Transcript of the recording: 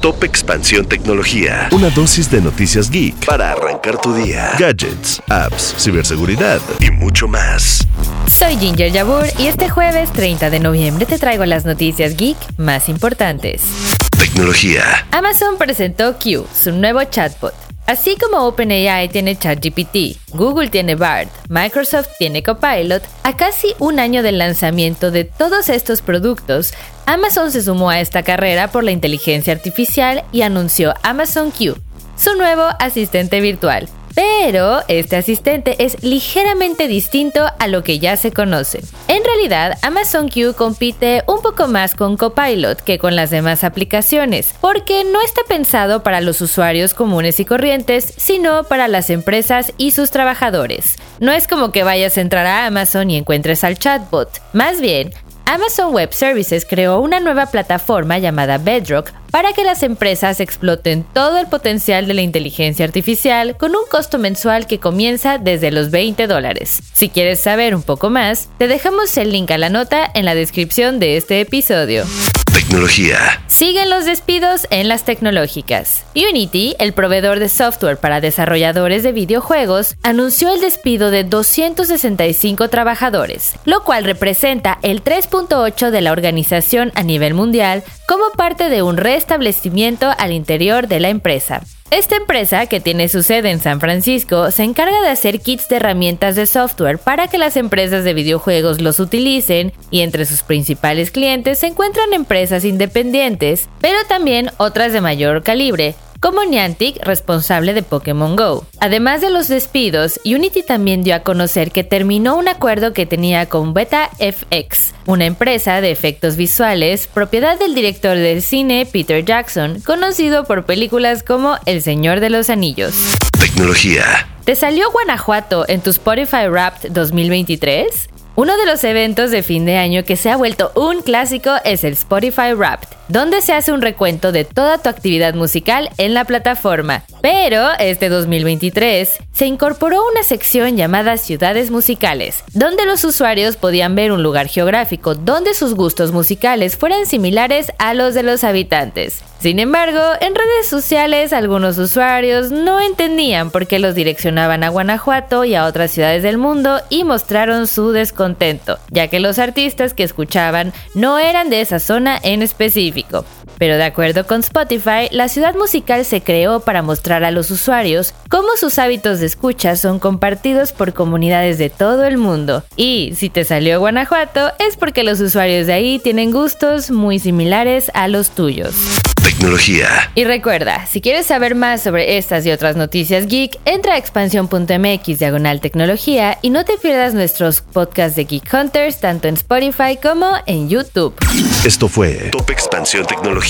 Top Expansión Tecnología. Una dosis de noticias geek para arrancar tu día. Gadgets, apps, ciberseguridad y mucho más. Soy Ginger Yabur y este jueves 30 de noviembre te traigo las noticias geek más importantes. Tecnología. Amazon presentó Q, su nuevo chatbot. Así como OpenAI tiene ChatGPT, Google tiene BARD, Microsoft tiene Copilot, a casi un año del lanzamiento de todos estos productos, Amazon se sumó a esta carrera por la inteligencia artificial y anunció Amazon Q, su nuevo asistente virtual, pero este asistente es ligeramente distinto a lo que ya se conoce. En realidad, Amazon Q compite un poco más con Copilot que con las demás aplicaciones, porque no está pensado para los usuarios comunes y corrientes, sino para las empresas y sus trabajadores. No es como que vayas a entrar a Amazon y encuentres al chatbot. Más bien, Amazon Web Services creó una nueva plataforma llamada Bedrock para que las empresas exploten todo el potencial de la inteligencia artificial con un costo mensual que comienza desde los 20 dólares. Si quieres saber un poco más, te dejamos el link a la nota en la descripción de este episodio. Tecnología. Siguen los despidos en las tecnológicas. Unity, el proveedor de software para desarrolladores de videojuegos, anunció el despido de 265 trabajadores, lo cual representa el 3.8 de la organización a nivel mundial como parte de un restablecimiento al interior de la empresa. Esta empresa, que tiene su sede en San Francisco, se encarga de hacer kits de herramientas de software para que las empresas de videojuegos los utilicen y entre sus principales clientes se encuentran empresas independientes, pero también otras de mayor calibre, como Niantic, responsable de Pokémon Go. Además de los despidos, Unity también dio a conocer que terminó un acuerdo que tenía con Beta FX, una empresa de efectos visuales propiedad del director del cine Peter Jackson, conocido por películas como El Señor de los Anillos. Tecnología. ¿Te salió Guanajuato en tu Spotify Wrapped 2023? Uno de los eventos de fin de año que se ha vuelto un clásico es el Spotify Wrapped, donde se hace un recuento de toda tu actividad musical en la plataforma. Pero este 2023 se incorporó una sección llamada Ciudades Musicales, donde los usuarios podían ver un lugar geográfico donde sus gustos musicales fueran similares a los de los habitantes. Sin embargo, en redes sociales algunos usuarios no entendían por qué los direccionaban a Guanajuato y a otras ciudades del mundo y mostraron su descontento, ya que los artistas que escuchaban no eran de esa zona en específico. Pero de acuerdo con Spotify, la ciudad musical se creó para mostrar a los usuarios cómo sus hábitos de escucha son compartidos por comunidades de todo el mundo. Y si te salió Guanajuato, es porque los usuarios de ahí tienen gustos muy similares a los tuyos. Tecnología. Y recuerda, si quieres saber más sobre estas y otras noticias geek, entra a expansión.mx diagonal tecnología y no te pierdas nuestros podcasts de Geek Hunters tanto en Spotify como en YouTube. Esto fue Top Expansión Tecnología.